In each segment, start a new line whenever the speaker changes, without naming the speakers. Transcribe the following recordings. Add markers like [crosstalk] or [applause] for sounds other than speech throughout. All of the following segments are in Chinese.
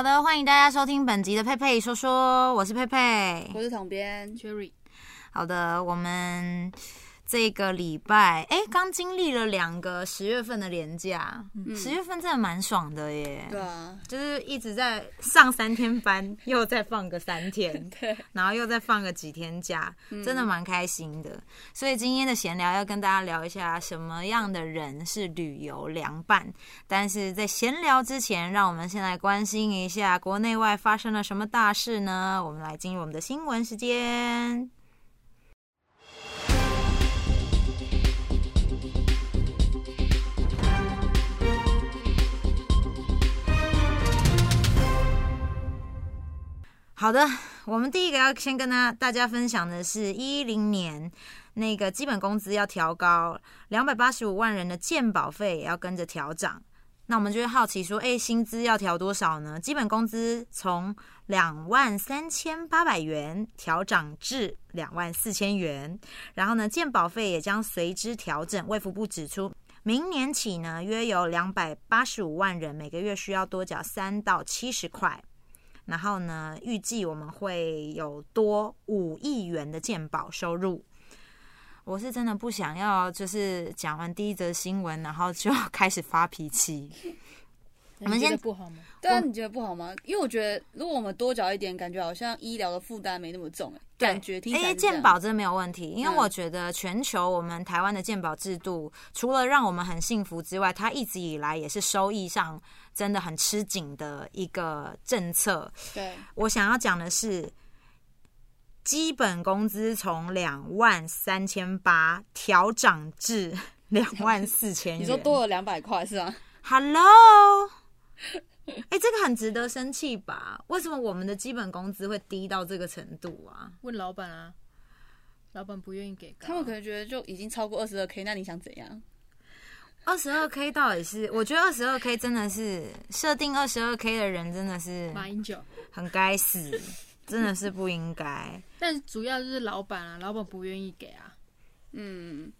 好的，欢迎大家收听本集的佩佩说说，我是佩佩，
我是统编
Cherry。
好的，我们。这个礼拜，哎，刚经历了两个十月份的连假，十月份真的蛮爽的耶。
对啊，
就是一直在上三天班，[laughs] 又再放个三天，[laughs]
对，
然后又再放个几天假，真的蛮开心的。所以今天的闲聊要跟大家聊一下，什么样的人是旅游凉拌。但是在闲聊之前，让我们先来关心一下国内外发生了什么大事呢？我们来进入我们的新闻时间。好的，我们第一个要先跟大大家分享的是，一零年那个基本工资要调高，两百八十五万人的健保费也要跟着调涨。那我们就会好奇说，哎，薪资要调多少呢？基本工资从两万三千八百元调涨至两万四千元，然后呢，健保费也将随之调整。卫福部指出，明年起呢，约有两百八十五万人每个月需要多缴三到七十块。然后呢？预计我们会有多五亿元的鉴宝收入。我是真的不想要，就是讲完第一则新闻，然后就开始发脾气。
我们现在不好吗？
对啊，你觉得不好吗？因为我觉得，如果我们多缴一点，感觉好像医疗的负担没那么重。哎，感觉听起来
健保真的没有问题，因为我觉得全球我们台湾的健保制度，除了让我们很幸福之外，它一直以来也是收益上。真的很吃紧的一个政策。
对
我想要讲的是，基本工资从两万三千八调涨至两万四千元，[laughs]
你说多了两百块是吗
？Hello，哎，这个很值得生气吧？为什么我们的基本工资会低到这个程度啊？
问老板啊，老板不愿意给，
他们可能觉得就已经超过二十二 k，那你想怎样？
二十二 K 到底是？我觉得二十二 K 真的是设定二十二 K 的人真的是
马英九，
很该死，真的是不应该。[laughs]
但主要就是老板啊，老板不愿意给啊。
嗯，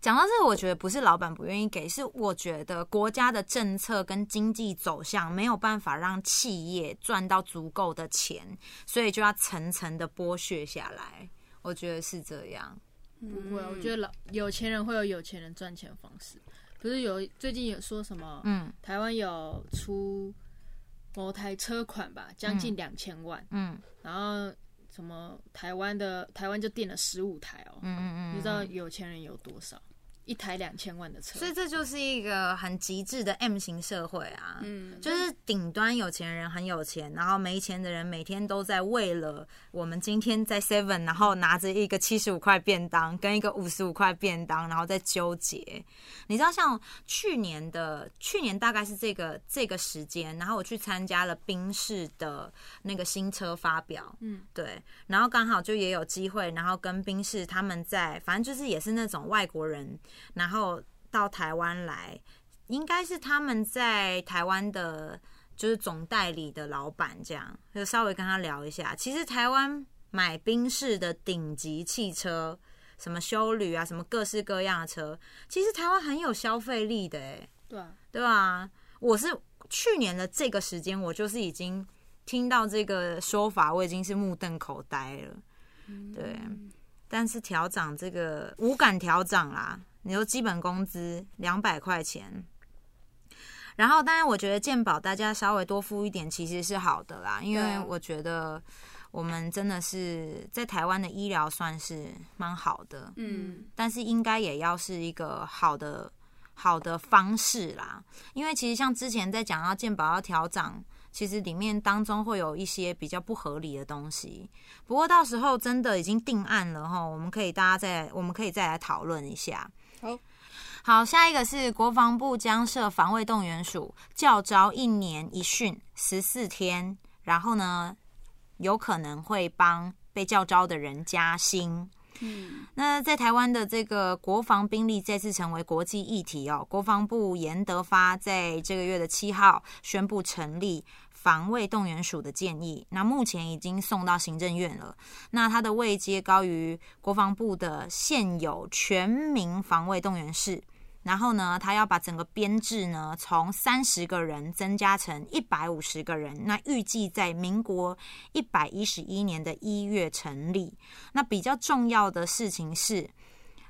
讲到这个，我觉得不是老板不愿意给，是我觉得国家的政策跟经济走向没有办法让企业赚到足够的钱，所以就要层层的剥削下来。我觉得是这样。
不会，我觉得老有钱人会有有钱人赚钱方式。不是有最近有说什么？嗯，台湾有出某台车款吧，将近两千万。嗯，然后什么台湾的台湾就订了十五台哦。嗯嗯嗯，你知道有钱人有多少？一台两千万的车，
所以这就是一个很极致的 M 型社会啊，嗯，就是顶端有钱人很有钱，然后没钱的人每天都在为了我们今天在 Seven，然后拿着一个七十五块便当跟一个五十五块便当，然后在纠结。你知道，像去年的去年大概是这个这个时间，然后我去参加了宾士的那个新车发表，嗯，对，然后刚好就也有机会，然后跟宾士他们在，反正就是也是那种外国人。然后到台湾来，应该是他们在台湾的，就是总代理的老板，这样就稍微跟他聊一下。其实台湾买宾士的顶级汽车，什么修旅啊，什么各式各样的车，其实台湾很有消费力的，哎，
对
对啊，我是去年的这个时间，我就是已经听到这个说法，我已经是目瞪口呆了，对。但是调涨这个无感调涨啦。你说基本工资两百块钱，然后当然我觉得健保大家稍微多付一点其实是好的啦，因为我觉得我们真的是在台湾的医疗算是蛮好的，嗯，但是应该也要是一个好的好的方式啦，因为其实像之前在讲到健保要调整。其实里面当中会有一些比较不合理的东西，不过到时候真的已经定案了哈，我们可以大家再我们可以再来讨论一下。
好，
好，下一个是国防部将设防卫动员署，教招一年一训十四天，然后呢有可能会帮被教招的人加薪。嗯，那在台湾的这个国防兵力再次成为国际议题哦。国防部严德发在这个月的七号宣布成立。防卫动员署的建议，那目前已经送到行政院了。那它的位阶高于国防部的现有全民防卫动员室，然后呢，他要把整个编制呢从三十个人增加成一百五十个人。那预计在民国一百一十一年的一月成立。那比较重要的事情是，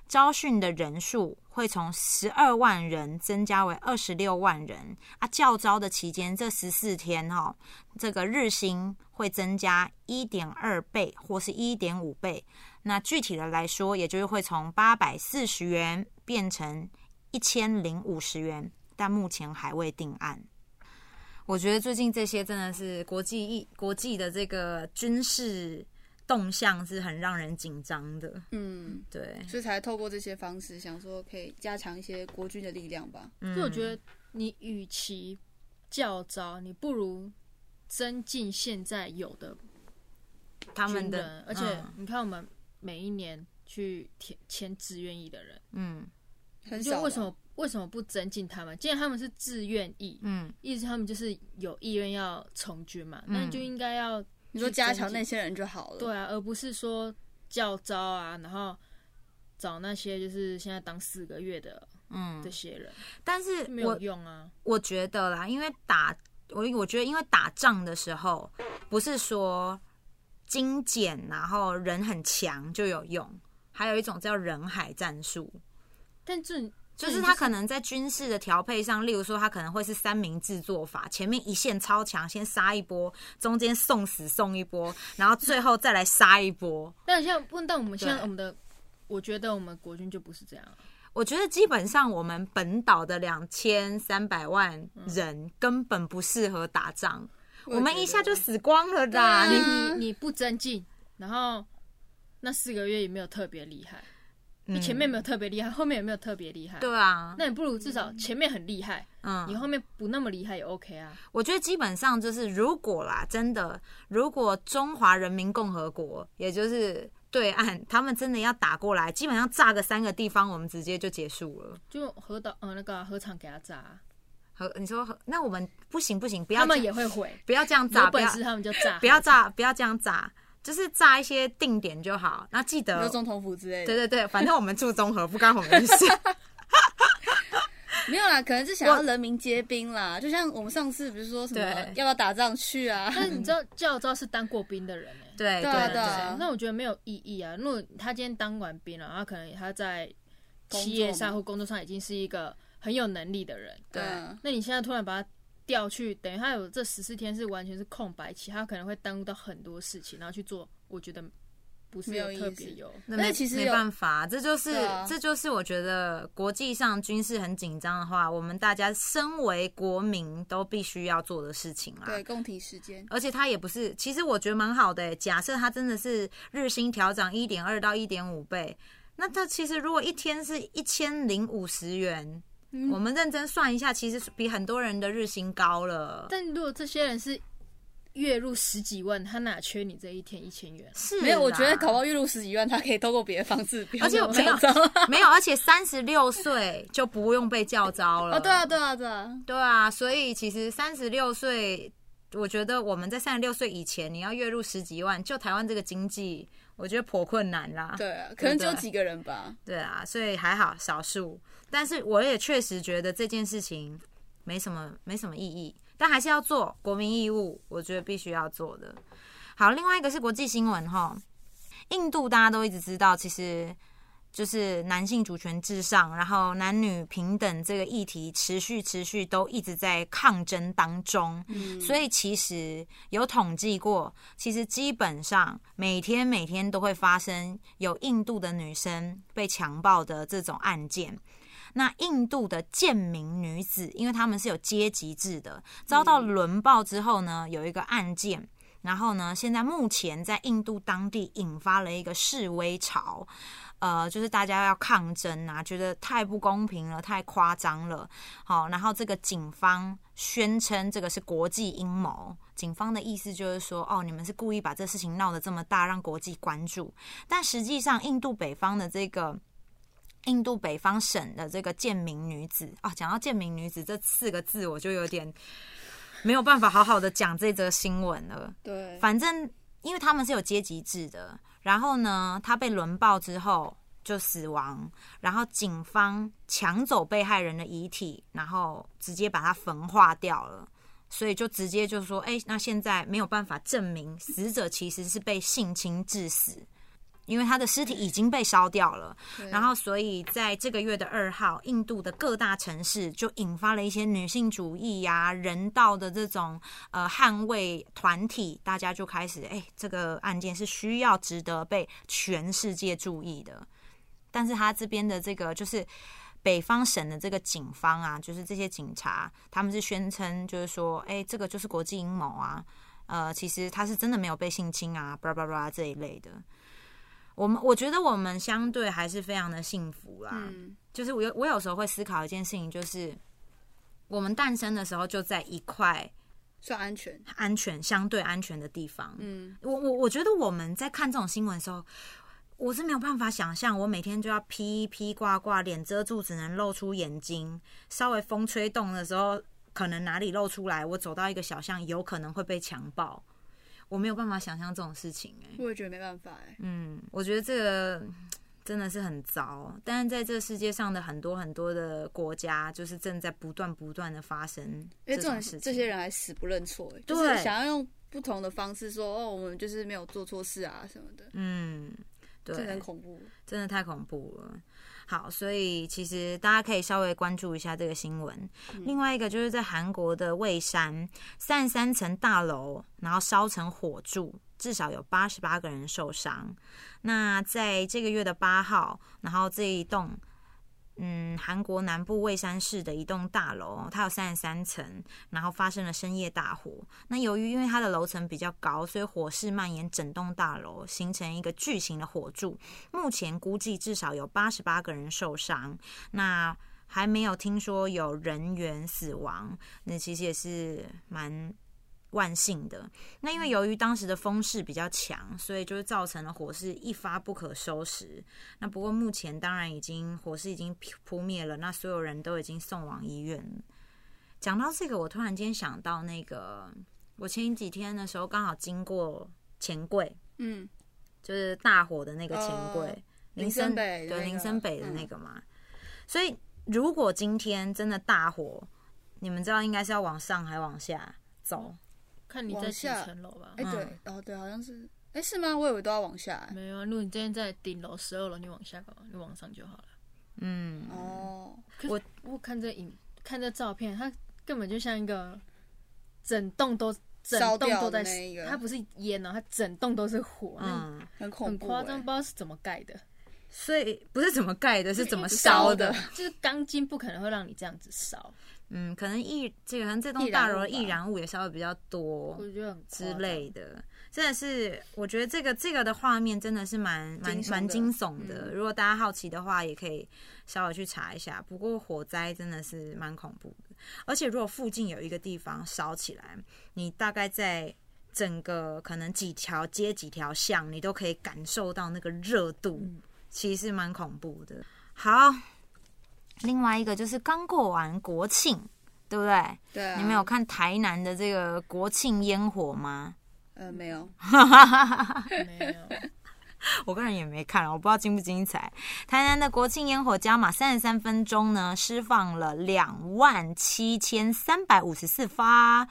招训的人数会从十二万人增加为二十六万人啊。教招的期间这十四天哈，这个日薪会增加一点二倍或是一点五倍。那具体的来说，也就是会从八百四十元变成。一千零五十元，但目前还未定案。我觉得最近这些真的是国际一国际的这个军事动向是很让人紧张的。嗯，对，
所以才透过这些方式，想说可以加强一些国军的力量吧。
所以我觉得，你与其教招，你不如增进现在有的
他们的。
而且你看，我们每一年去填签志愿意的人，嗯。就为什么为什么不增进他们？既然他们是自愿意，嗯，意思他们就是有意愿要从军嘛，那就应该要
你说加强那些人就好了，
对啊，而不是说教招啊，然后找那些就是现在当四个月的，嗯，这些人，
但是
没有用啊。
我觉得啦，因为打我我觉得因为打仗的时候不是说精简然后人很强就有用，还有一种叫人海战术。
但这
就是他可能在军事的调配上，例如说他可能会是三明治做法，前面一线超强，先杀一波，中间送死送一波，然后最后再来杀一波。
但像问到我们现在我们的，我觉得我们国军就不是这样。
我觉得基本上我们本岛的两千三百万人根本不适合打仗，我们一下就死光了的。
你你不增进，然后那四个月也没有特别厉害。你前面没有特别厉害，后面也没有特别厉害。
对啊，
那你不如至少前面很厉害，嗯，你后面不那么厉害也 OK 啊。
我觉得基本上就是，如果啦，真的，如果中华人民共和国，也就是对岸，他们真的要打过来，基本上炸个三个地方，我们直接就结束了。
就核岛，呃，那个核厂给他炸。
核，你说核，那我们不行不行，不要
他们也会毁，
不要这样炸，
有本事他们就炸，
不要炸，不要这样炸。就是炸一些定点就好，那记得
总统府之类的。
对对对，反正我们住综合，不干我们事。[laughs]
没有啦，可能是想要人民皆兵啦。就像我们上次不是说什么要不要打仗去啊？
但你知道教招是当过兵的人哎，
对对对。
那我觉得没有意义啊。如果他今天当完兵了，然后可能他在企业上或工作上已经是一个很有能力的人。
对，
那你现在突然把他。调去等于他有这十四天是完全是空白期，他可能会耽误到很多事情，然后去做。我觉得不是有特别有，
那其实没办法，这就是这就是我觉得国际上军事很紧张的话，我们大家身为国民都必须要做的事情啦。
对，共体时间。
而且他也不是，其实我觉得蛮好的。假设他真的是日薪调涨一点二到一点五倍，那他其实如果一天是一千零五十元。我们认真算一下，其实比很多人的日薪高了。
但如果这些人是月入十几万，他哪缺你这一天一千元？
是
没有，我觉得搞到月入十几万，他可以透过别的方式。
而且没有 [laughs] 没有，而且三十六岁就不用被叫招了。
哦，对啊，对啊，对啊，
对啊。所以其实三十六岁，我觉得我们在三十六岁以前，你要月入十几万，就台湾这个经济，我觉得颇困难啦。
对啊，可能只有几个人吧。
对啊，所以还好，少数。但是我也确实觉得这件事情没什么没什么意义，但还是要做国民义务，我觉得必须要做的。好，另外一个是国际新闻哈，印度大家都一直知道，其实就是男性主权至上，然后男女平等这个议题持续持续都一直在抗争当中。嗯，所以其实有统计过，其实基本上每天每天都会发生有印度的女生被强暴的这种案件。那印度的贱民女子，因为他们是有阶级制的，遭到轮暴之后呢，有一个案件，然后呢，现在目前在印度当地引发了一个示威潮，呃，就是大家要抗争啊，觉得太不公平了，太夸张了，好，然后这个警方宣称这个是国际阴谋，警方的意思就是说，哦，你们是故意把这事情闹得这么大，让国际关注，但实际上印度北方的这个。印度北方省的这个贱民女子啊，讲到贱民女子这四个字，我就有点没有办法好好的讲这则新闻了。
对，
反正因为他们是有阶级制的，然后呢，她被轮暴之后，就死亡，然后警方抢走被害人的遗体，然后直接把它焚化掉了。所以就直接就说，哎，那现在没有办法证明死者其实是被性侵致死，因为他的尸体已经被烧掉了。然后，所以在这个月的二号，印度的各大城市就引发了一些女性主义呀、人道的这种呃捍卫团体，大家就开始，哎，这个案件是需要值得被全世界注意的。但是他这边的这个就是。北方省的这个警方啊，就是这些警察，他们是宣称，就是说，哎，这个就是国际阴谋啊，呃，其实他是真的没有被性侵啊，巴拉巴拉这一类的。我们我觉得我们相对还是非常的幸福啦。嗯，就是我有我有时候会思考一件事情，就是我们诞生的时候就在一块
算安全、
安全相对安全的地方。嗯，我我我觉得我们在看这种新闻的时候。我是没有办法想象，我每天就要披披挂挂，脸遮住，只能露出眼睛。稍微风吹动的时候，可能哪里露出来，我走到一个小巷，有可能会被强暴。我没有办法想象这种事情，哎，
我也觉得没办法，哎，
嗯，我觉得这个真的是很糟。但是在这世界上的很多很多的国家，就是正在不断不断的发生这种事情。
这些人还死不认错，就是想要用不同的方式说，哦，我们就是没有做错事啊什么的，嗯。
对，
很恐怖，
真的太恐怖了。好，所以其实大家可以稍微关注一下这个新闻。另外一个就是在韩国的蔚山，三十三层大楼，然后烧成火柱，至少有八十八个人受伤。那在这个月的八号，然后这一栋。嗯，韩国南部蔚山市的一栋大楼，它有三十三层，然后发生了深夜大火。那由于因为它的楼层比较高，所以火势蔓延整栋大楼，形成一个巨型的火柱。目前估计至少有八十八个人受伤，那还没有听说有人员死亡。那其实也是蛮。万幸的，那因为由于当时的风势比较强，所以就是造成了火势一发不可收拾。那不过目前当然已经火势已经扑灭了，那所有人都已经送往医院。讲到这个，我突然间想到那个，我前几天的时候刚好经过钱柜，嗯，就是大火的那个钱柜，
林森北
对林森北的那个嘛。所以如果今天真的大火，你们知道应该是要往上还往下走？
看你在几层楼吧？
哎，对，哦，对，好像是，哎，是吗？我以为都要往下。
没有啊，如果你今天在顶楼十二楼，你往下搞，你往上就好了。嗯，哦，我我看这影，看这照片，它根本就像一个整栋都整栋都在，它不是烟哦，它整栋都是火，
嗯，很恐
怖，很夸张，不知道是怎么盖的。
所以不是怎么盖的，是怎么烧的？[laughs]
就是钢筋不可能会让你这样子烧。
嗯，可能易这个可能这栋大楼的易燃物也稍微比较多，之类的，真的是我觉得这个这个的画面真的是蛮蛮蛮惊悚的。如果大家好奇的话，也可以稍微去查一下。不过火灾真的是蛮恐怖的，而且如果附近有一个地方烧起来，你大概在整个可能几条街几条巷，你都可以感受到那个热度，其实蛮恐怖的。好。另外一个就是刚过完国庆，对不对？
对。
你们有看台南的这个国庆烟火吗？
呃，没有。
没有。
我个人也没看，我不知道精不精彩。台南的国庆烟火加码三十三分钟呢，释放了两万七千三百五十四发。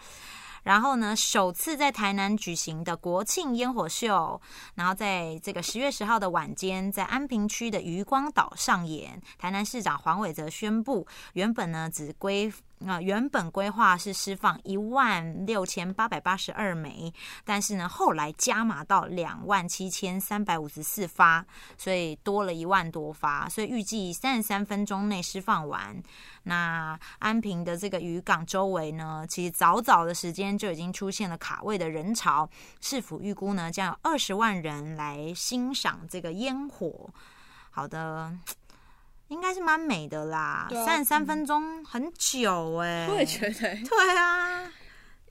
然后呢，首次在台南举行的国庆烟火秀，然后在这个十月十号的晚间，在安平区的渔光岛上演。台南市长黄伟哲宣布，原本呢只规。那原本规划是释放一万六千八百八十二枚，但是呢，后来加码到两万七千三百五十四发，所以多了一万多发，所以预计三十三分钟内释放完。那安平的这个渔港周围呢，其实早早的时间就已经出现了卡位的人潮，市府预估呢，将有二十万人来欣赏这个烟火。好的。应该是蛮美的啦，三十三分钟很久哎，
我也觉得，
对啊，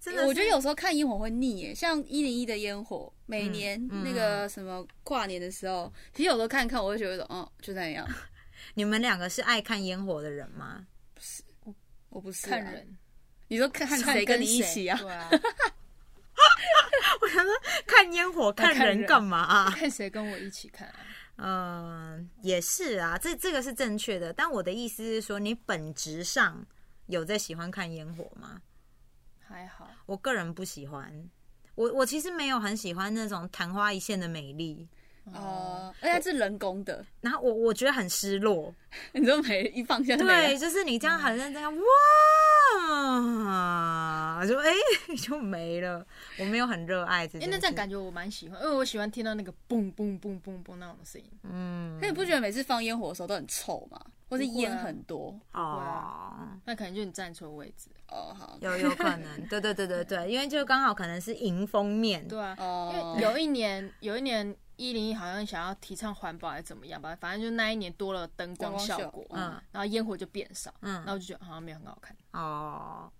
真的，
我觉得有时候看烟火会腻耶，像一零一的烟火，每年那个什么跨年的时候，其实有时候看看，我会觉得，哦，就那样。[laughs]
你们两个是爱看烟火的人吗？
不是，我我不是
看人。
你说看谁跟你一起啊？[laughs]
我想说看烟火看人干嘛啊？
看谁跟我一起看啊？
嗯，也是啊，这这个是正确的。但我的意思是说，你本质上有在喜欢看烟火吗？
还好，
我个人不喜欢。我我其实没有很喜欢那种昙花一现的美丽。
哦，而且是人工的，
然后我我觉得很失落。
你说没一放下，
对，就是你这样很认真，哇，就哎 [laughs] 就没了。我没有很热爱这，
哎，那这样感觉我蛮喜欢，因为我喜欢听到那个嘣嘣嘣嘣嘣那种声音。
嗯，那你不觉得每次放烟火的时候都很臭吗？或是烟很多？
哦，那可能就你站错位置。
哦，好，
有有可能，[laughs] 对对对对对，因为就刚好可能是迎风面。
对啊，因为有一年有一年。一零一好像想要提倡环保还是怎么样吧，反正就那一年多了灯光效果，嗯，然后烟火就变少，嗯，然后就觉得好像没有很好看。
哦，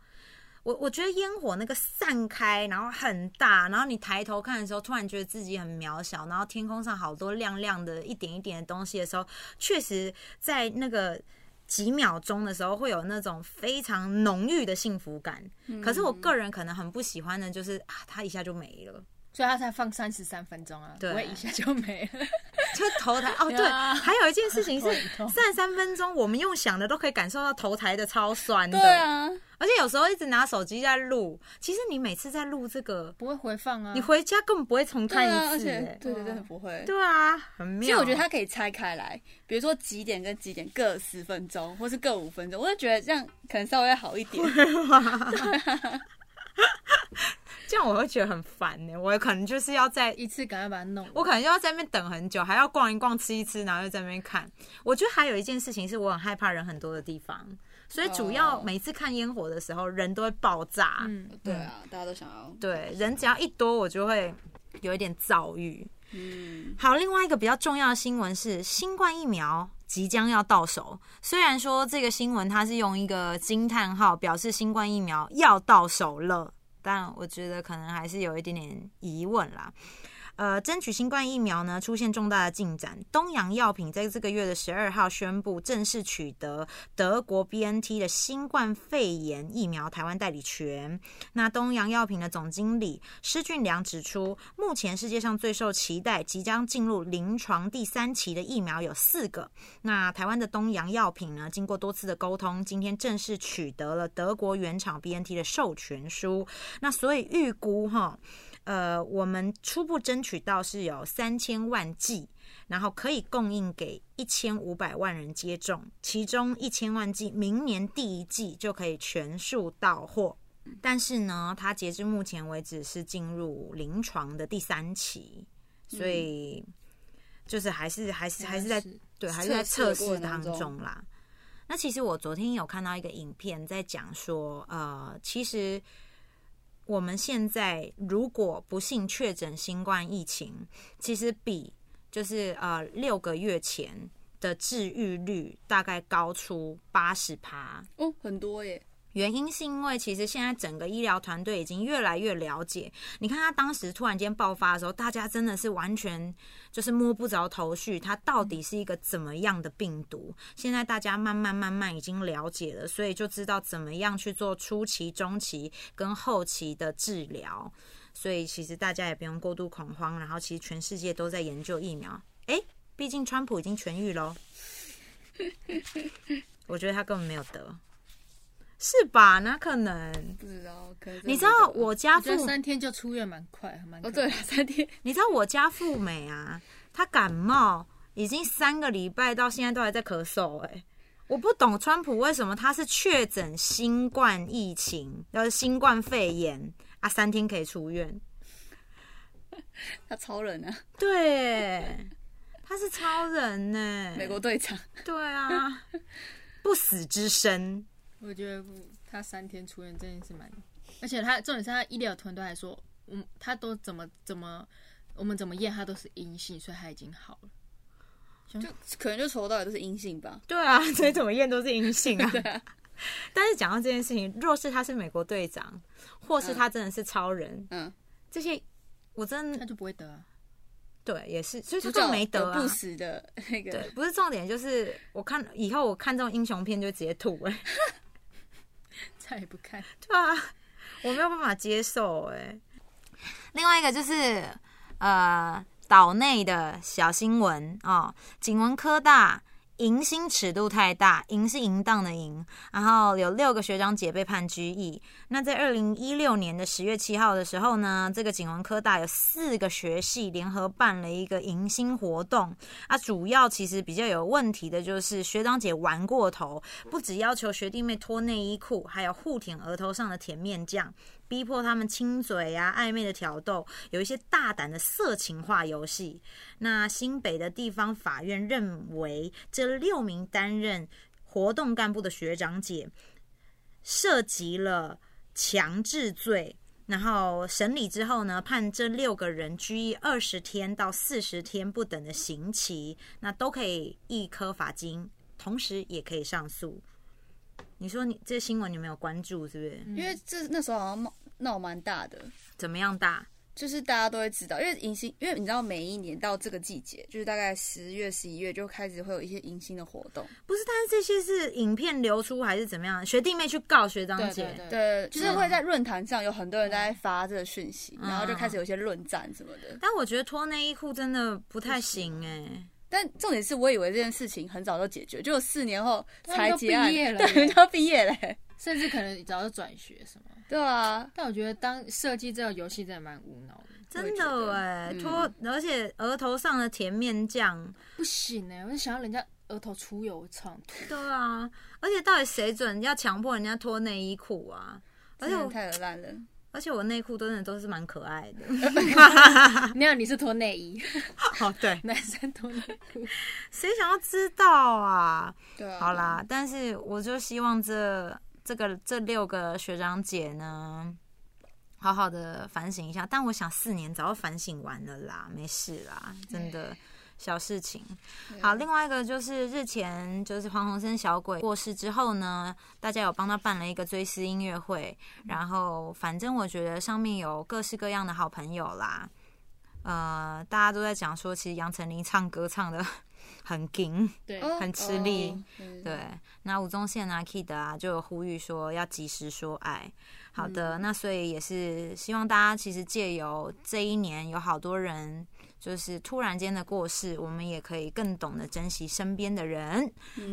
我我觉得烟火那个散开，然后很大，然后你抬头看的时候，突然觉得自己很渺小，然后天空上好多亮亮的一点一点的东西的时候，确实在那个几秒钟的时候会有那种非常浓郁的幸福感。可是我个人可能很不喜欢的，就是啊，它一下就没了。
所以他才放三十三分钟啊，不会一下就没了。[laughs]
就头台哦，对，还有一件事情是三十三分钟，我们用想的都可以感受到头台的超酸的。
对啊，
而且有时候一直拿手机在录，其实你每次在录这个
不会回放啊，
你回家根本不会重看一次，
对对，真的不会。
对啊，很妙。
其实我觉得它可以拆开来，比如说几点跟几点各十分钟，或是各五分钟，我就觉得这样可能稍微好一点。[laughs] [laughs]
这样我会觉得很烦呢，我可能就是要在
一次赶快把它弄，
我可能就要在那边等很久，还要逛一逛、吃一吃，然后又在那边看。我觉得还有一件事情是我很害怕人很多的地方，所以主要每次看烟火的时候人都会爆炸。
嗯，对啊，大家都想要。
对，人只要一多，我就会有一点躁郁。嗯，好，另外一个比较重要的新闻是新冠疫苗即将要到手。虽然说这个新闻它是用一个惊叹号表示新冠疫苗要到手了。但我觉得可能还是有一点点疑问啦。呃，争取新冠疫苗呢出现重大的进展。东洋药品在这个月的十二号宣布正式取得德国 B N T 的新冠肺炎疫苗台湾代理权。那东洋药品的总经理施俊良指出，目前世界上最受期待、即将进入临床第三期的疫苗有四个。那台湾的东洋药品呢，经过多次的沟通，今天正式取得了德国原厂 B N T 的授权书。那所以预估哈。呃，我们初步争取到是有三千万剂，然后可以供应给一千五百万人接种，其中一千万剂明年第一季就可以全数到货。但是呢，它截至目前为止是进入临床的第三期，所以就是还是还是还是在对还是在测试当中啦。那其实我昨天有看到一个影片，在讲说，呃，其实。我们现在如果不幸确诊新冠疫情，其实比就是呃六个月前的治愈率大概高出八十趴
哦，很多耶。
原因是因为其实现在整个医疗团队已经越来越了解。你看他当时突然间爆发的时候，大家真的是完全就是摸不着头绪，它到底是一个怎么样的病毒。现在大家慢慢慢慢已经了解了，所以就知道怎么样去做初期、中期跟后期的治疗。所以其实大家也不用过度恐慌。然后其实全世界都在研究疫苗。哎，毕竟川普已经痊愈喽。[laughs] 我觉得他根本没有得。是吧？那可能？
不知道。
你知道我家父
三天就出院，蛮快，蛮
哦。对，三天。[laughs]
你知道我家富美啊？他感冒已经三个礼拜，到现在都还在咳嗽。哎，我不懂川普为什么他是确诊新冠疫情，要是新冠肺炎啊，三天可以出院。
他超人啊！
对，他是超人呢，[laughs]
美国队长。
对啊，不死之身。
我觉得他三天出院这件事蛮，而且他重点是他医疗团队还说，嗯，他都怎么怎么，我们怎么验他都是阴性，所以他已经好了，
就可能就从头到尾都是阴性吧。
对啊，所以怎么验都是阴性 [laughs] 啊。但是讲到这件事情，若是他是美国队长，或是他真的是超人，嗯，这些我真
他就不会得啊。
对，也是，所以就没得
啊。不死的那个，
对，不是重点，就是我看以后我看这种英雄片就直接吐哎。[laughs]
再也不看，
对啊，我没有办法接受哎。另外一个就是，呃，岛内的小新闻哦，景文科大。迎新尺度太大，迎是淫荡的淫，然后有六个学长姐被判拘役。那在二零一六年的十月七号的时候呢，这个景文科大有四个学系联合办了一个迎新活动。啊，主要其实比较有问题的就是学长姐玩过头，不只要求学弟妹脱内衣裤，还有互舔额头上的甜面酱。逼迫他们亲嘴呀，暧昧的挑逗，有一些大胆的色情化游戏。那新北的地方法院认为，这六名担任活动干部的学长姐涉及了强制罪。然后审理之后呢，判这六个人拘役二十天到四十天不等的刑期，那都可以一颗罚金，同时也可以上诉。你说你这新闻你没有关注是不是？
因为这那时候好像。闹蛮大的，
怎么样大？
就是大家都会知道，因为迎新，因为你知道每一年到这个季节，就是大概十月、十一月就开始会有一些迎新的活动。
不是，但是这些是影片流出还是怎么样？学弟妹去告学长姐，
对，就是会在论坛上有很多人在发这个讯息，然后就开始有一些论战什么的。
但我觉得脱内衣裤真的不太行哎。
但重点是我以为这件事情很早就解决，就四年后才结
案，
对，就要毕业嘞，
甚至可能早就转学什么。
对啊，
但我觉得当设计这个游戏真的蛮无脑的，
真的哎，脱而且额头上的甜面酱
不行哎，我就想要人家额头出油唱
对啊，而且到底谁准要强迫人家脱内衣裤啊？而且我
太烂了，
而且我内裤真的都是蛮可爱的。[laughs] [laughs]
没有，你是脱内衣。
哦，对，[laughs]
男生脱内裤，
谁想要知道啊？
对，
好啦，但是我就希望这。这个这六个学长姐呢，好好的反省一下。但我想四年早就反省完了啦，没事啦，真的小事情。好，另外一个就是日前就是黄鸿升小鬼过世之后呢，大家有帮他办了一个追思音乐会。然后反正我觉得上面有各式各样的好朋友啦，呃，大家都在讲说，其实杨丞琳唱歌唱的。很紧，
对，
很吃力，对。那吴宗宪啊，Kid 啊，就有呼吁说要及时说爱。好的，那所以也是希望大家其实借由这一年有好多人就是突然间的过世，我们也可以更懂得珍惜身边的人。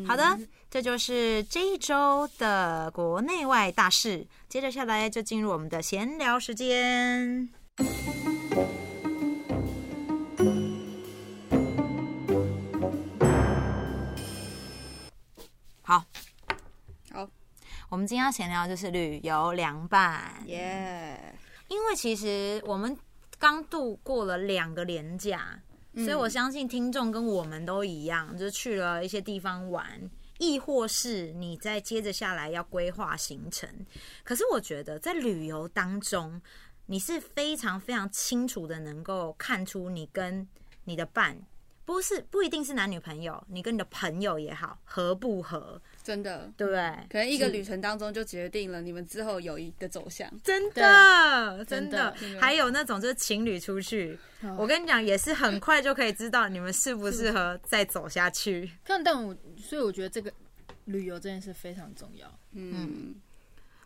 好的，这就是这一周的国内外大事。接着下来就进入我们的闲聊时间。好，
好，
我们今天要闲聊就是旅游凉拌，
耶！
因为其实我们刚度过了两个年假，所以我相信听众跟我们都一样，就是去了一些地方玩，亦或是你在接着下来要规划行程。可是我觉得在旅游当中，你是非常非常清楚的能够看出你跟你的伴。不是不一定是男女朋友，你跟你的朋友也好，合不合？
真的，
对不对？
可能一个旅程当中就决定了你们之后友谊的走向。
真的，真的。还有那种就是情侣出去，我跟你讲，也是很快就可以知道你们适不适合再走下去。
但但我所以我觉得这个旅游这件事非常重要。
嗯，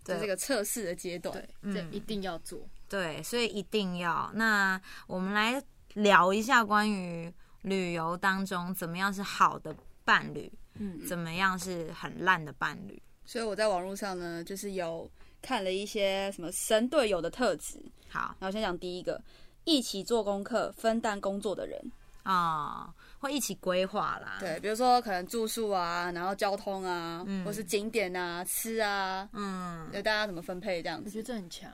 在这个测试的阶段，对
这一定要做。
对，所以一定要。那我们来聊一下关于。旅游当中怎么样是好的伴侣？嗯，怎么样是很烂的伴侣？
所以我在网络上呢，就是有看了一些什么神队友的特质。
好，
那我先讲第一个，一起做功课、分担工作的人
啊，会一起规划啦。
对，比如说可能住宿啊，然后交通啊，或是景点啊、吃啊，嗯，就大家怎么分配这样子？
我觉得这很强。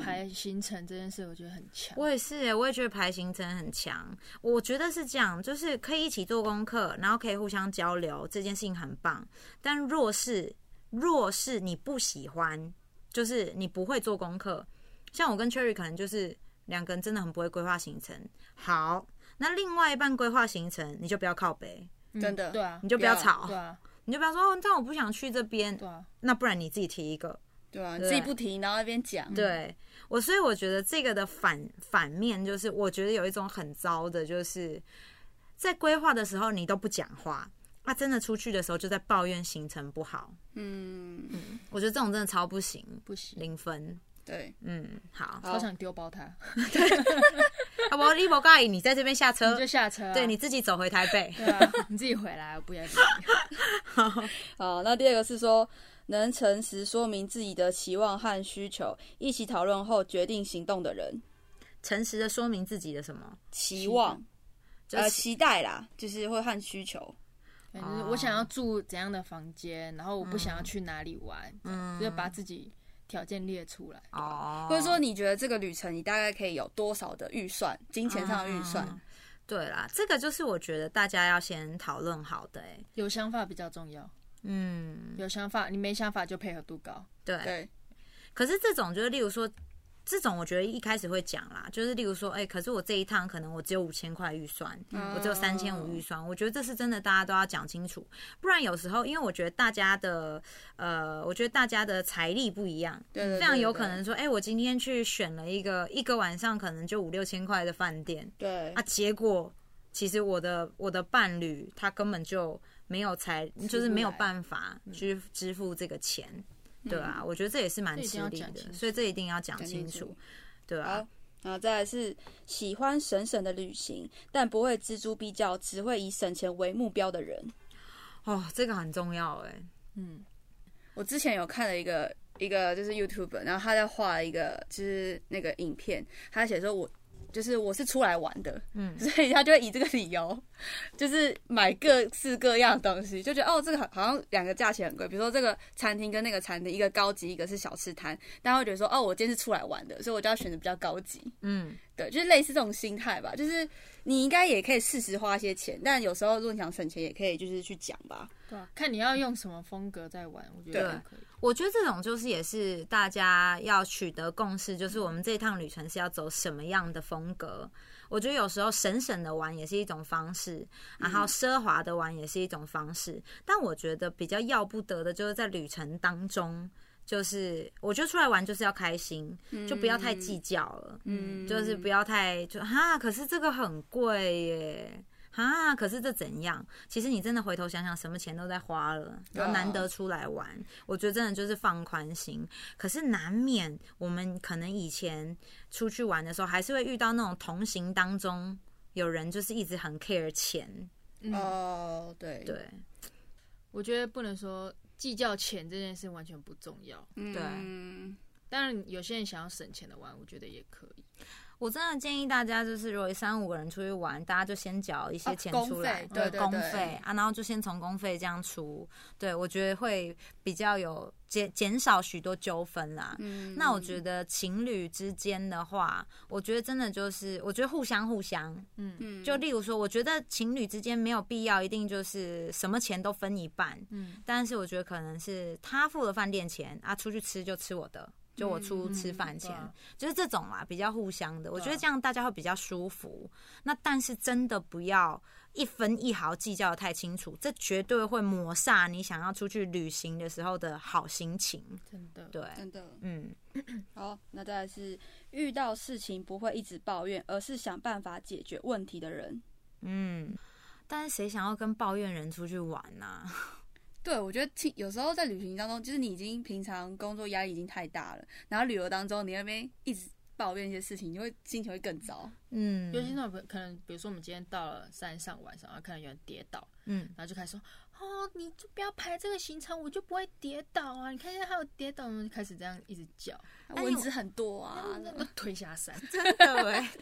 排行程这件事，我觉得很强。
我也是，我也觉得排行程很强。我觉得是这样，就是可以一起做功课，然后可以互相交流，这件事情很棒。但若是若是你不喜欢，就是你不会做功课，像我跟 Cherry 可能就是两个人真的很不会规划行程。好，那另外一半规划行程，你就不要靠北，
真的，
对啊，
你就不要吵，
对啊，
你就不要说，但我不想去这边，
对啊，
那不然你自己提一个。
对啊，自己不提，然后那边讲。
对我，所以我觉得这个的反反面就是，我觉得有一种很糟的，就是在规划的时候你都不讲话，啊，真的出去的时候就在抱怨行程不好。嗯嗯，我觉得这种真的超不行，
不行，
零分。
对，
嗯，好，
好想丢包他。[laughs]
啊不，你不介意，你在这边下车，
你就下车，
对，你自己走回台北，
对啊，[laughs] 你自己回来，我不要理你。[laughs]
好，那第二个是说，能诚实说明自己的期望和需求，一起讨论后决定行动的人。
诚实的说明自己的什么
期望，呃，期待啦，就是会和需求。
就是我想要住怎样的房间，然后我不想要去哪里玩，嗯，就把自己。条件列出来，
哦，或者说你觉得这个旅程你大概可以有多少的预算，金钱上的预算？
对啦，这个就是我觉得大家要先讨论好的，哎，
有想法比较重要。嗯，有想法，你没想法就配合度高。
对，可是这种就是，例如说。这种我觉得一开始会讲啦，就是例如说，哎，可是我这一趟可能我只有五千块预算，我只有三千五预算，我觉得这是真的，大家都要讲清楚，不然有时候，因为我觉得大家的，呃，我觉得大家的财力不一样，
对，
非常有可能说，哎，我今天去选了一个一个晚上可能就五六千块的饭店，
对，
啊，结果其实我的我的伴侣他根本就没有财，就是没有办法去支付这个钱。对啊，我觉得这也是蛮吃力的，所以这一定要讲清楚，对啊。
然后再来是喜欢省省的旅行，但不会锱铢必较，只会以省钱为目标的人。
哦，这个很重要哎。
嗯，我之前有看了一个一个就是 YouTube，然后他在画一个就是那个影片，他写说我。就是我是出来玩的，嗯，所以他就会以这个理由，就是买各式各样的东西，就觉得哦，这个好像两个价钱很贵，比如说这个餐厅跟那个餐厅，一个高级，一个是小吃摊，大家会觉得说哦，我今天是出来玩的，所以我就要选择比较高级，嗯，对，就是类似这种心态吧，就是你应该也可以适时花一些钱，但有时候如果你想省钱，也可以就是去讲吧，
对，看你要用什么风格在玩，我觉得可以。
我觉得这种就是也是大家要取得共识，就是我们这趟旅程是要走什么样的风格。我觉得有时候省省的玩也是一种方式，然后奢华的玩也是一种方式。但我觉得比较要不得的就是在旅程当中，就是我觉得出来玩就是要开心，就不要太计较了，嗯，就是不要太就哈，可是这个很贵耶。啊！可是这怎样？其实你真的回头想想，什么钱都在花了，然后难得出来玩，我觉得真的就是放宽心。可是难免我们可能以前出去玩的时候，还是会遇到那种同行当中有人就是一直很 care 钱。
哦，对
对，
我觉得不能说计较钱这件事完全不重要。
对，
当然有些人想要省钱的玩，我觉得也可以。
我真的建议大家，就是如果三五个人出去玩，大家就先缴一些钱出来，
对
公费啊，然后就先从公费这样出，对我觉得会比较有减减少许多纠纷啦。嗯，那我觉得情侣之间的话，我觉得真的就是，我觉得互相互相，嗯嗯，就例如说，我觉得情侣之间没有必要一定就是什么钱都分一半，嗯，但是我觉得可能是他付了饭店钱啊，出去吃就吃我的。就我出吃饭钱，就是这种啦，比较互相的，我觉得这样大家会比较舒服。那但是真的不要一分一毫计较的太清楚，这绝对会抹煞你想要出去旅行的时候的好心情。
真的，
对，
真的，嗯。好，那再来是遇到事情不会一直抱怨，而是想办法解决问题的人。
嗯，但是谁想要跟抱怨人出去玩呢？
对，我觉得有时候在旅行当中，就是你已经平常工作压力已经太大了，然后旅游当中你那边一直抱怨一些事情，你会心情会更糟。
嗯，尤其那种可能，比如说我们今天到了山上晚上，然后看到有人跌倒，嗯，然后就开始说，哦，你就不要排这个行程，我就不会跌倒啊！你看现在还有跌倒，就开始这样一直叫，
蚊子很多啊，
推下山，[laughs]
真的 [laughs] 哎。[laughs]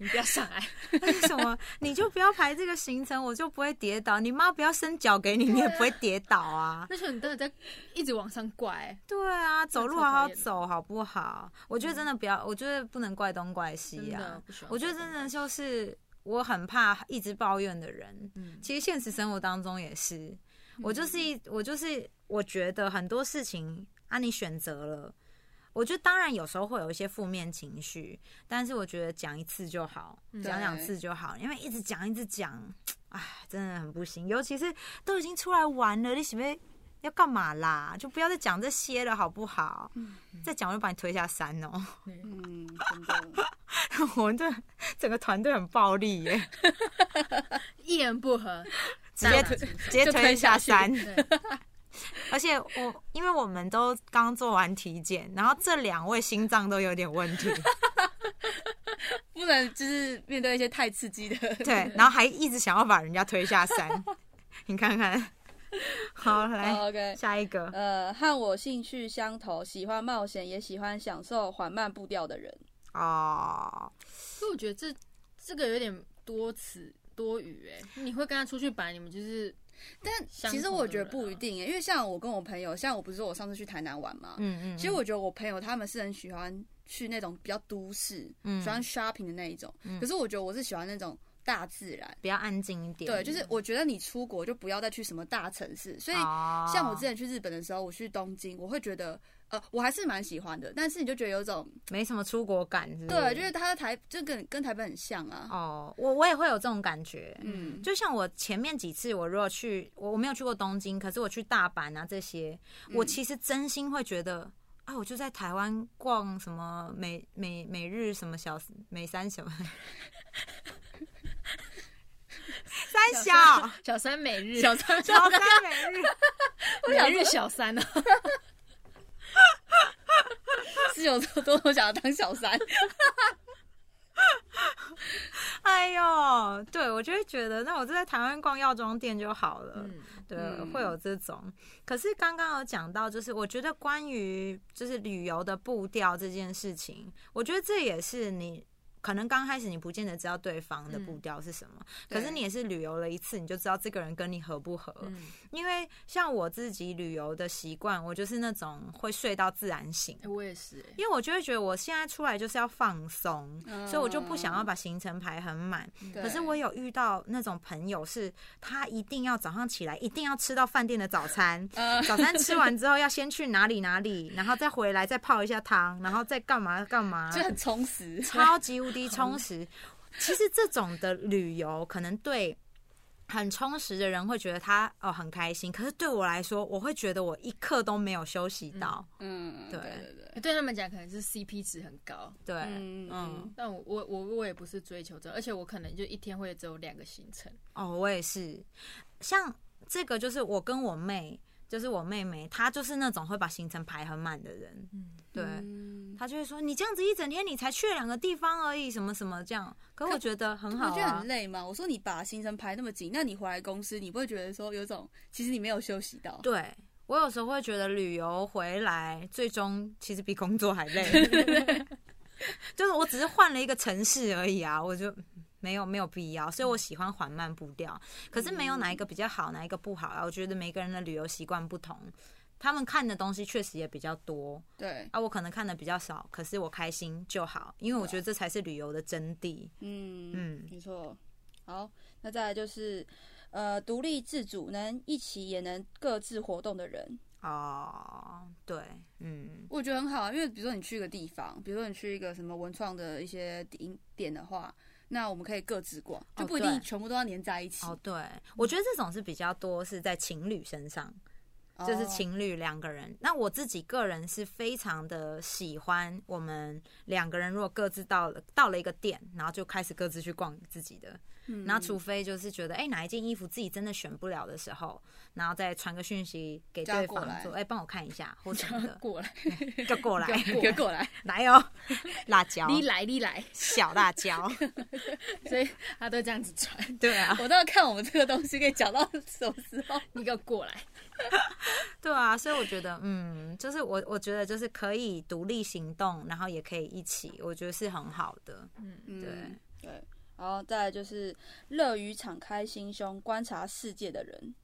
你不要上来，
为什么？你就不要排这个行程，我就不会跌倒。你妈不要伸脚给你，你也不会跌倒啊。
那时候你都在一直往上怪。
对啊，走路好好走，好不好？我觉得真的不要，我觉得不能怪东怪西啊。我觉得真的就是我很怕一直抱怨的人。嗯，其实现实生活当中也是，我就是一，我就是我觉得很多事情啊，你选择了。我觉得当然有时候会有一些负面情绪，但是我觉得讲一次就好，讲两次就好，因为一直讲一直讲，哎，真的很不行。尤其是都已经出来玩了，你准备要干嘛啦？就不要再讲这些了，好不好？再讲我就把你推下山哦。
嗯，真的，[laughs]
我们这整个团队很暴力耶，[laughs]
一言不合
直接直接推下山。[laughs] 而且我因为我们都刚做完体检，然后这两位心脏都有点问题，
不能就是面对一些太刺激的，
对，然后还一直想要把人家推下山，你看看。[laughs] 好，来
，OK，
下一个，
呃，和我兴趣相投，喜欢冒险，也喜欢享受缓慢步调的人。
哦，
所以我觉得这这个有点多此多余，哎，你会跟他出去摆，你们就是。
但其实我觉得不一定，因为像我跟我朋友，像我不是说我上次去台南玩嘛，嗯嗯，其实我觉得我朋友他们是很喜欢去那种比较都市，喜欢 shopping 的那一种，可是我觉得我是喜欢那种大自然，
比较安静一点。
对，就是我觉得你出国就不要再去什么大城市，所以像我之前去日本的时候，我去东京，我会觉得。呃，我还是蛮喜欢的，但是你就觉得有种
没什么出国感，
对，就是它的台就跟跟台北很像啊。
哦，我我也会有这种感觉，嗯，就像我前面几次，我如果去，我我没有去过东京，可是我去大阪啊这些，我其实真心会觉得，啊，我就在台湾逛什么每每每日什么小每三什么三小 [laughs]
小三每日
小三
小三每日 [laughs]
每日小三呢。[laughs]
是有多多想要当小三，
哎呦，对我就会觉得，那我就在台湾逛药妆店就好了。对，会有这种。可是刚刚有讲到，就是我觉得关于就是旅游的步调这件事情，我觉得这也是你。可能刚开始你不见得知道对方的步调是什么，可是你也是旅游了一次，你就知道这个人跟你合不合。因为像我自己旅游的习惯，我就是那种会睡到自然醒。
我也是，
因为我就会觉得我现在出来就是要放松，所以我就不想要把行程排很满。可是我有遇到那种朋友，是他一定要早上起来，一定要吃到饭店的早餐，早餐吃完之后要先去哪里哪里，然后再回来再泡一下汤，然后再干嘛干嘛，[laughs]
就很充实，
超级无敌。充实，其实这种的旅游可能对很充实的人会觉得他哦很开心，可是对我来说，我会觉得我一刻都没有休息到。
嗯，对对对，
对他们讲可能是 CP 值很高。
对，
嗯，但我我我我也不是追求者，而且我可能就一天会只有两个行程。
哦，我也是，像这个就是我跟我妹。就是我妹妹，她就是那种会把行程排很满的人。嗯，对，她就会说：“你这样子一整天，你才去了两个地方而已，什么什么这样。”可我觉得很好，
我觉得很累嘛。我说你把行程排那么紧，那你回来公司，你不会觉得说有种其实你没有休息到？
对我有时候会觉得旅游回来，最终其实比工作还累。[laughs] [laughs] 就是我只是换了一个城市而已啊，我就。没有没有必要，所以我喜欢缓慢步调。可是没有哪一个比较好，哪一个不好啊？我觉得每个人的旅游习惯不同，他们看的东西确实也比较多。
对
啊，我可能看的比较少，可是我开心就好，因为我觉得这才是旅游的真谛。
嗯嗯，没错。好，那再来就是呃，独立自主，能一起也能各自活动的人。
哦，对，嗯，
我觉得很好啊，因为比如说你去一个地方，比如说你去一个什么文创的一些景点的话。那我们可以各自逛，就不一定全部都要黏在一起。
哦，对，我觉得这种是比较多是在情侣身上，就是情侣两个人。那我自己个人是非常的喜欢，我们两个人如果各自到了到了一个店，然后就开始各自去逛自己的。然后，除非就是觉得，哎，哪一件衣服自己真的选不了的时候，然后再传个讯息给对方，说，哎，帮我看一下，或者
过来，[laughs]
就过来，[laughs]
就过来，
来哦，辣椒，
你来，你来，
小辣椒，
所以他都这样子传，
对啊，
我都要看我们这个东西可以讲到什么时候，
你给我过来，[laughs]
对啊，所以我觉得，嗯，就是我，我觉得就是可以独立行动，然后也可以一起，我觉得是很好的，嗯，对，
后再就是乐于敞开心胸观察世界的人。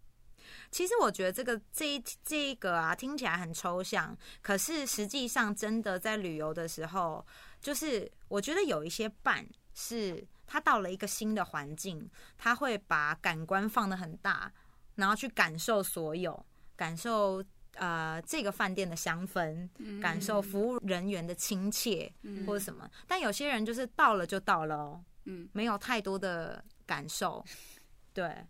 其实我觉得这个这一这一个啊，听起来很抽象，可是实际上真的在旅游的时候，就是我觉得有一些伴是他到了一个新的环境，他会把感官放得很大，然后去感受所有，感受呃这个饭店的香氛，感受服务人员的亲切或者什么。但有些人就是到了就到了哦。嗯，没有太多的感受，[laughs] 对，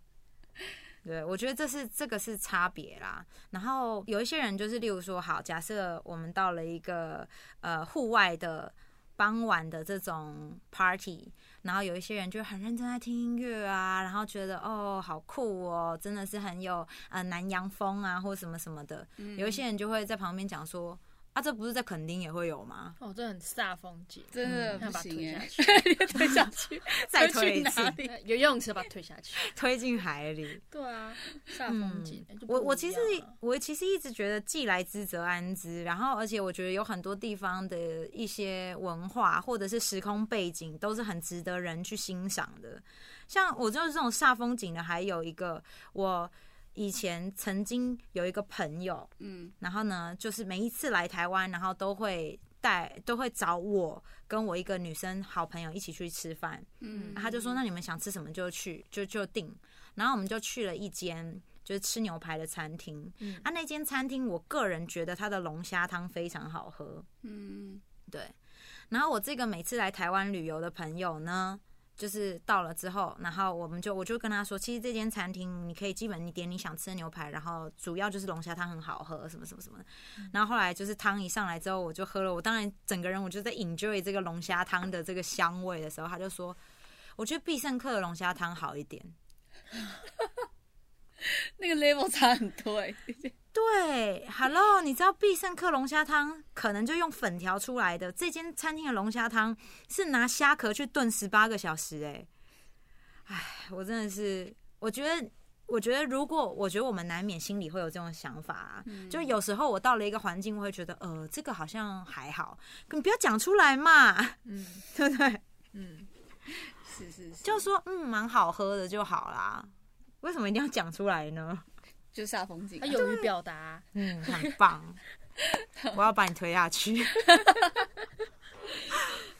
对，我觉得这是这个是差别啦。然后有一些人就是，例如说，好，假设我们到了一个呃户外的傍晚的这种 party，然后有一些人就很认真在听音乐啊，然后觉得哦好酷哦，真的是很有呃南洋风啊，或什么什么的。有一些人就会在旁边讲说。啊，这不是在垦丁也会有吗？
哦，这很煞风景，
真的不行
哎！[laughs]
推下去，[laughs]
再推一次，[laughs]
有游泳池把它推下去，
推进海里。
对啊，煞风景。
我我其实我其实一直觉得既来之则安之，然后而且我觉得有很多地方的一些文化或者是时空背景都是很值得人去欣赏的。像我就是这种煞风景的，还有一个我。以前曾经有一个朋友，嗯，然后呢，就是每一次来台湾，然后都会带，都会找我跟我一个女生好朋友一起去吃饭，嗯，他就说那你们想吃什么就去，就就定，然后我们就去了一间就是吃牛排的餐厅，嗯，啊，那间餐厅我个人觉得它的龙虾汤非常好喝，嗯，对，然后我这个每次来台湾旅游的朋友呢。就是到了之后，然后我们就我就跟他说，其实这间餐厅你可以基本你点你想吃的牛排，然后主要就是龙虾汤很好喝，什么什么什么的。然后后来就是汤一上来之后，我就喝了，我当然整个人我就在 enjoy 这个龙虾汤的这个香味的时候，他就说，我觉得必胜客的龙虾汤好一点。[laughs]
那个 level 差很多哎。
对，Hello，你知道必胜客龙虾汤可能就用粉条出来的，这间餐厅的龙虾汤是拿虾壳去炖十八个小时，哎，哎，我真的是，我觉得，我觉得如果，我觉得我们难免心里会有这种想法啊，就有时候我到了一个环境，我会觉得，呃，这个好像还好，你不要讲出来嘛，嗯，[laughs] 对不对？
嗯，是是是，
就说，嗯，蛮好喝的就好啦，为什么一定要讲出来呢？
就煞风景，
他勇于表达，
嗯，[laughs] 很棒。我要把你推下去。[laughs]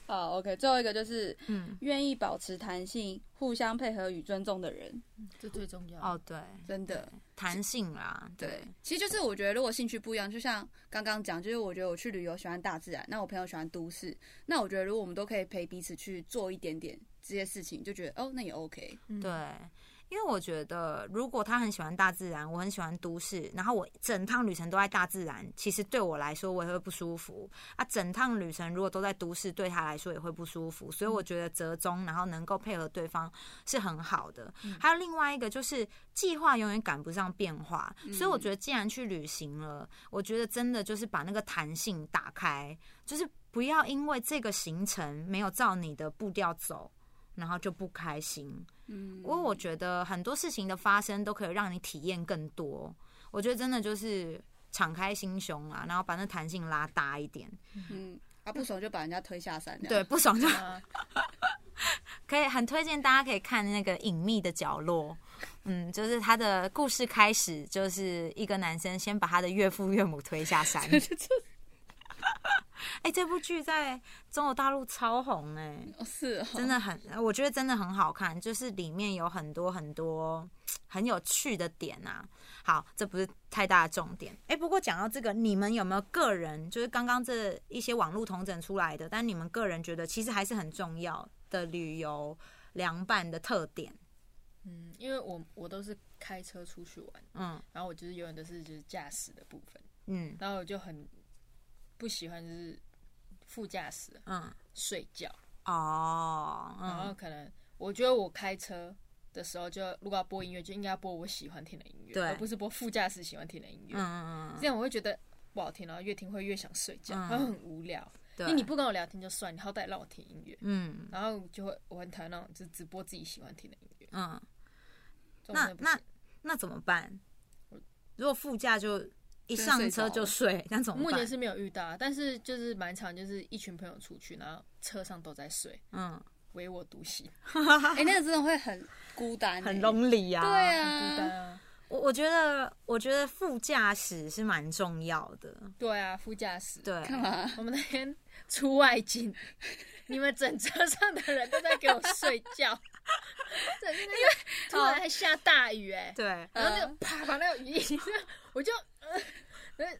好，OK，最后一个就是，嗯，愿意保持弹性、互相配合与尊重的人，
这最重要。
哦，对，
真的
弹性啦，对。
其实就是我觉得，如果兴趣不一样，就像刚刚讲，就是我觉得我去旅游喜欢大自然，那我朋友喜欢都市，那我觉得如果我们都可以陪彼此去做一点点这些事情，就觉得哦，那也 OK。
对。因为我觉得，如果他很喜欢大自然，我很喜欢都市，然后我整趟旅程都在大自然，其实对我来说我也会不舒服啊。整趟旅程如果都在都市，对他来说也会不舒服。所以我觉得折中，然后能够配合对方是很好的。还有另外一个就是，计划永远赶不上变化，所以我觉得既然去旅行了，我觉得真的就是把那个弹性打开，就是不要因为这个行程没有照你的步调走。然后就不开心，嗯，因为我觉得很多事情的发生都可以让你体验更多。我觉得真的就是敞开心胸啊，然后把那弹性拉大一点。
嗯，啊，不爽就把人家推下山。
对，不爽就 [laughs] 可以很推荐大家可以看那个隐秘的角落。嗯，就是他的故事开始就是一个男生先把他的岳父岳母推下山。[laughs] [laughs] 哎，这部剧在中国大陆超红哎，
是，
真的很，我觉得真的很好看，就是里面有很多很多很有趣的点啊。好，这不是太大的重点。哎，不过讲到这个，你们有没有个人，就是刚刚这一些网络同整出来的，但你们个人觉得其实还是很重要的旅游凉拌的特点？
嗯，因为我我都是开车出去玩，嗯，然后我就是永远都是就是驾驶的部分，嗯，然后我就很。不喜欢就是副驾驶，嗯，睡觉哦，然后可能我觉得我开车的时候，就如果要播音乐，就应该播我喜欢听的音乐，而不是播副驾驶喜欢听的音乐。嗯嗯嗯，这样我会觉得不好听，然后越听会越想睡觉，会很无聊。因为你不跟我聊天就算，你好歹让我听音乐。嗯，然后就会我很讨厌那种就只播自己喜欢听的音乐。嗯，
那那那怎么办？如果副驾就。一上车就睡，[laughs] 那怎么
目前是没有遇到，但是就是蛮常，就是一群朋友出去，然后车上都在睡，嗯，唯我独醒。[laughs]
哎，那个真的会很孤单，
很 lonely 呀。
对
啊，孤单啊。
我我觉得，我觉得副驾驶是蛮重要的。
对啊，副驾驶。
对，
干嘛？[laughs]
我们那天出外景，你们整车上的人都在给我睡觉。对，因为突然还下大雨，哎，
对，
然后那个啪把那个雨衣，我就。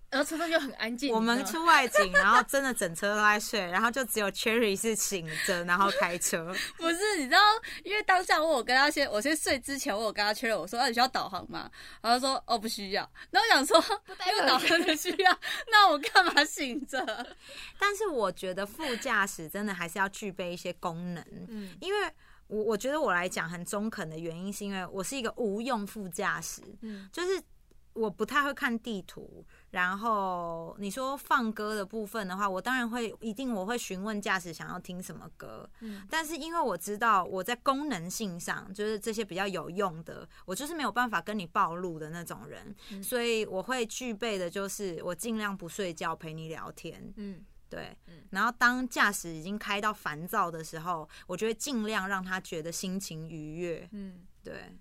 然后车上就很安静。
我们出外景，然后真的整车都在睡，然后就只有 Cherry 是醒着，然后开车。[laughs]
不是，你知道，因为当下我有跟他先，我先睡之前，我有跟他确认，我说：“你需要导航吗？”然后说：“哦，不需要。”然后想说，因为导航的需要，那我干嘛醒着？[laughs]
但是我觉得副驾驶真的还是要具备一些功能，嗯，因为。我我觉得我来讲很中肯的原因，是因为我是一个无用副驾驶，嗯，就是我不太会看地图。然后你说放歌的部分的话，我当然会一定我会询问驾驶想要听什么歌，嗯，但是因为我知道我在功能性上就是这些比较有用的，我就是没有办法跟你暴露的那种人，所以我会具备的就是我尽量不睡觉陪你聊天，嗯。对，然后当驾驶已经开到烦躁的时候，我就会尽量让他觉得心情愉悦。嗯，对，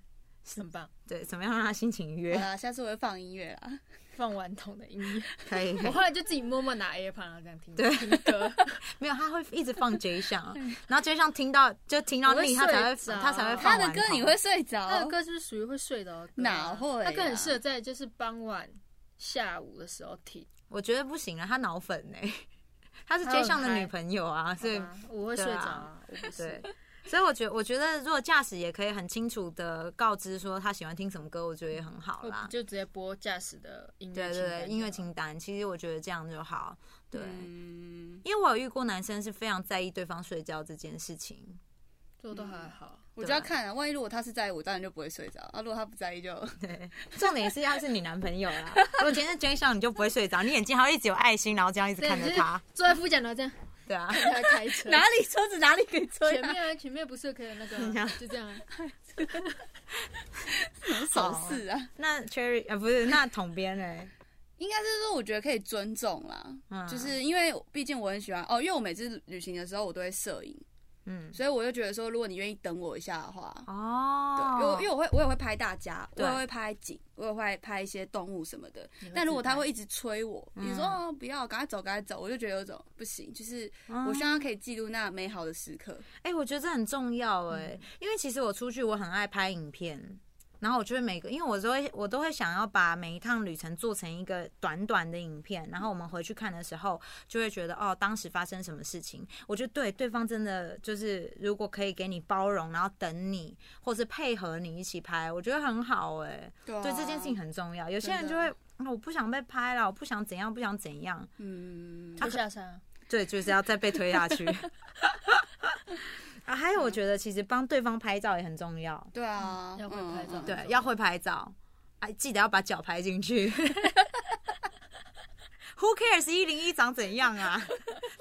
很棒。
对，怎么样让他心情愉悦？
啊，下次我会放音乐啦，
放顽童的音乐。[laughs]
可以。
我后来就自己默默拿 AirPod 然后这样听。
对，
听歌。[laughs]
没有，他会一直放 J 上，然后 J 上听到就听到腻，他才会他才会放。
他的歌你会睡着？
他的歌是不是属于会睡的。
哪会？
他更很适合在就是傍晚、下午的时候听。
我觉得不行了，他脑粉呢。[laughs] 他是街上的女朋友啊，所以
我会睡着。对，
所以我觉我觉得，如果驾驶也可以很清楚的告知说他喜欢听什么歌，我觉得也很好啦。
就直接播驾驶的音乐，
对对对，音乐清单。其实我觉得这样就好。对，因为我有遇过男生是非常在意对方睡觉这件事情，
这都还好。
我就要看啊，万一如果他是在意，我当然就不会睡着啊。如果他不在意，就
对。重点是要是你男朋友啦。如果今天是追上，你就不会睡着，你眼睛还会一直有爱心，然后这样一直看着他。
坐在副驾，然后这样。
对啊。[laughs]
他开车。
哪里车子哪里可以吹？
前面啊，前面不是可以那个？[laughs] 就这样。[laughs]
什么手势啊？
那 Cherry 啊，不是那统编呢？
应该是说，我觉得可以尊重啦。嗯。就是因为毕竟我很喜欢哦，因为我每次旅行的时候，我都会摄影。嗯，所以我就觉得说，如果你愿意等我一下的话，哦，对，因为因为我会我也会拍大家，我也会拍景，我也会拍一些动物什么的。但如果他会一直催我，你说不要，赶快走，赶快走，我就觉得有种不行。就是我希望可以记录那美好的时刻。
哎，我觉得这很重要哎，因为其实我出去我很爱拍影片。然后我就会每个，因为我都会我都会想要把每一趟旅程做成一个短短的影片，然后我们回去看的时候，就会觉得哦，当时发生什么事情。我觉得对对方真的就是，如果可以给你包容，然后等你，或是配合你一起拍，我觉得很好哎。对，这件事情很重要。有些人就会，我不想被拍了，我不想怎样，不想怎样。
嗯，推下山。
对，就是要再被推下去。[laughs] 啊，还有，我觉得其实帮对方拍照也很重要。
对啊，
要会拍照，
对，要会拍照。哎，记得要把脚拍进去。[laughs] Who cares 一零一长怎样啊？[laughs]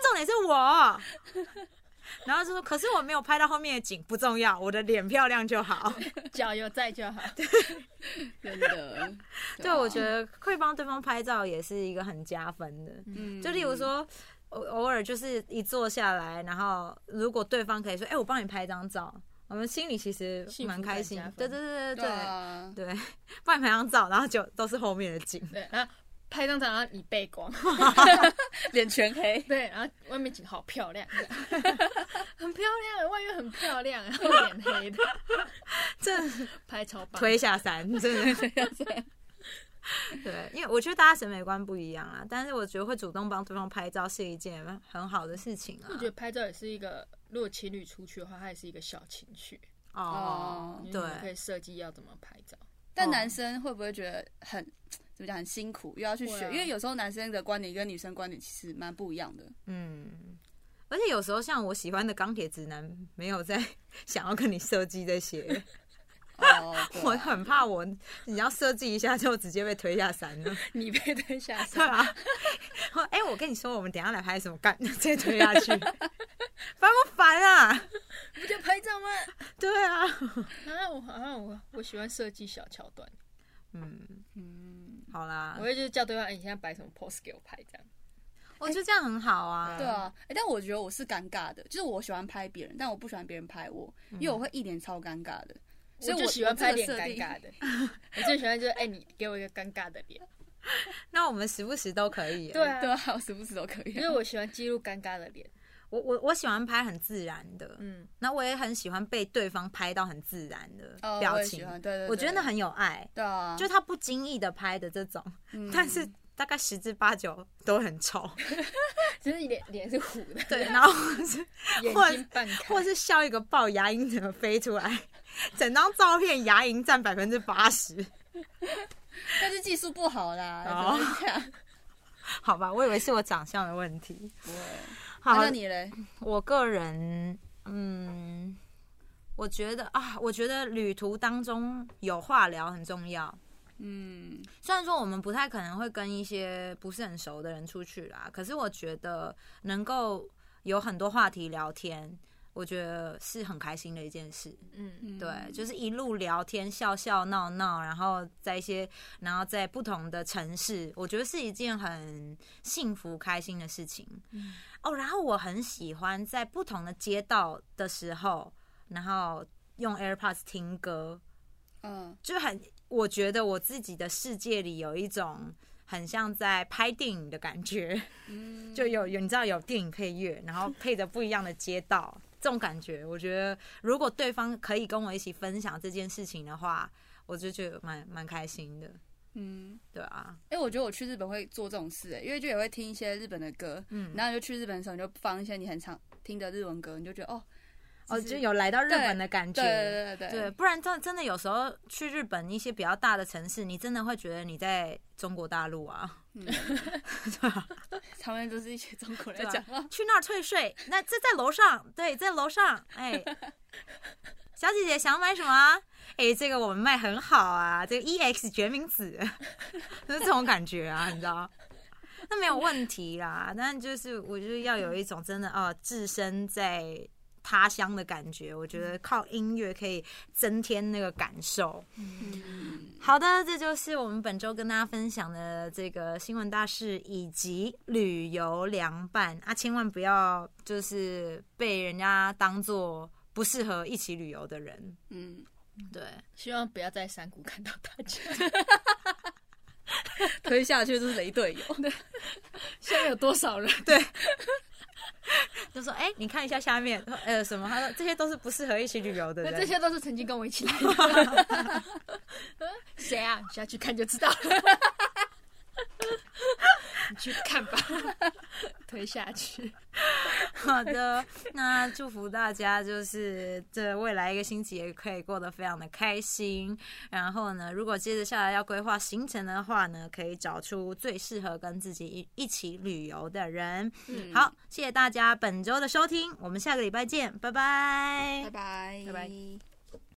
重点是我。然后就说，可是我没有拍到后面的景，不重要，我的脸漂亮就好，[laughs]
脚有在就好。
真的，
对，我觉得会帮对方拍照也是一个很加分的。嗯，就例如说。偶偶尔就是一坐下来，然后如果对方可以说：“哎，我帮你拍张照。”我们心里其实蛮开心。对对对对对对，[laughs] 帮你拍张照，然后就都是后面的景。
对，然后拍张照，然后你背光，[laughs]
脸全黑。
对，然后外面景好漂亮，[laughs] 很漂亮，外面很漂亮，然后脸黑的，
这
拍超棒，
推下山，真的。[laughs] 对，因为我觉得大家审美观不一样啊，但是我觉得会主动帮对方拍照是一件很好的事情啊。
我觉得拍照也是一个，如果情侣出去的话，它也是一个小情趣哦。对，可以设计要怎么拍照。
但男生会不会觉得很怎么讲很辛苦，又要去学？因为有时候男生的观点跟女生观点其实蛮不一样的。
嗯，而且有时候像我喜欢的钢铁直男，没有在 [laughs] 想要跟你设计这些。哦，[laughs] 我很怕我，你要设计一下就直接被推下山了。[laughs]
你被推下山？
对啊。[laughs] 哎，我跟你说，我们等下来拍什么干？直接推下去，烦不烦啊？
不就拍照吗？
对啊。
啊，我好像我我喜欢设计小桥段。
嗯嗯，好啦，
我会就是叫对方，哎，你现在摆什么 pose 给我拍这样。
我觉得这样很好啊。
对啊。哎，但我觉得我是尴尬的，就是我喜欢拍别人，但我不喜欢别人拍我，因为我会一脸超尴尬的。
所以我喜欢拍脸尴尬的，[laughs] 我最喜欢就是哎，你给我一个尴尬的脸。[laughs]
那我们时不时都可以，
对啊，
对啊，时不时都可以。
因为我喜欢记录尴尬的脸，
我我我喜欢拍很自然的，嗯，那我也很喜欢被对方拍到很自然的表情，
对对，
我觉得那很有爱，
对啊，
就他不经意的拍的这种，但是。大概十之八九都很丑，[laughs]
就是脸脸是糊的，
对，然后是
眼睛半开，
或是笑一个爆，牙龈怎么飞出来？整张照片牙龈占百分之八十，[laughs]
但是技术不好啦。哦，[laughs]
好吧，我以为是我长相的问题。
好，那你嘞？
我个人，嗯，我觉得啊，我觉得旅途当中有话聊很重要。嗯，虽然说我们不太可能会跟一些不是很熟的人出去啦，可是我觉得能够有很多话题聊天，我觉得是很开心的一件事。嗯，对，就是一路聊天，笑笑闹闹，然后在一些，然后在不同的城市，我觉得是一件很幸福开心的事情。嗯，哦，然后我很喜欢在不同的街道的时候，然后用 AirPods 听歌。嗯，就很。我觉得我自己的世界里有一种很像在拍电影的感觉，[laughs] 就有有你知道有电影配乐，然后配着不一样的街道，这种感觉，我觉得如果对方可以跟我一起分享这件事情的话，我就觉得蛮蛮开心的。嗯，对啊。
哎，我觉得我去日本会做这种事，哎，因为就也会听一些日本的歌，嗯，然后就去日本的时候你就放一些你很常听的日文歌，你就觉得哦。
哦，就有来到日本的感觉，
对对
对对，不然真真的有时候去日本一些比较大的城市，你真的会觉得你在中国大陆啊，嗯，[laughs]
对吧？[laughs] 他们都是一些中国人讲，
去那儿退税，那这在楼上，对，在楼上，哎，[laughs] 小姐姐想买什么？哎，这个我们卖很好啊，这个 EX 决明子，就是这种感觉啊，你知道？那没有问题啦，但就是我觉得要有一种真的哦，置身在。他乡的感觉，我觉得靠音乐可以增添那个感受。嗯，好的，这就是我们本周跟大家分享的这个新闻大事以及旅游凉拌啊，千万不要就是被人家当做不适合一起旅游的人。嗯，对，
希望不要在山谷看到大家，[laughs]
推下去就是雷队友。
现在有多少人？
对。[laughs] 就说：“哎，你看一下下面，呃，什么？他说这些都是不适合一起旅游的人，
这些都是曾经跟我一起来的。[laughs] 谁啊？下去看就知道了。[laughs] 你去看吧，[laughs] 推下去。[laughs]
好的，那祝福大家，就是这未来一个星期也可以过得非常的开心。然后呢，如果接着下来要规划行程的话呢，可以找出最适合跟自己一一起旅游的人。嗯，好，谢谢大家本周的收听，我们下个礼拜见，拜拜，
拜拜，
拜拜。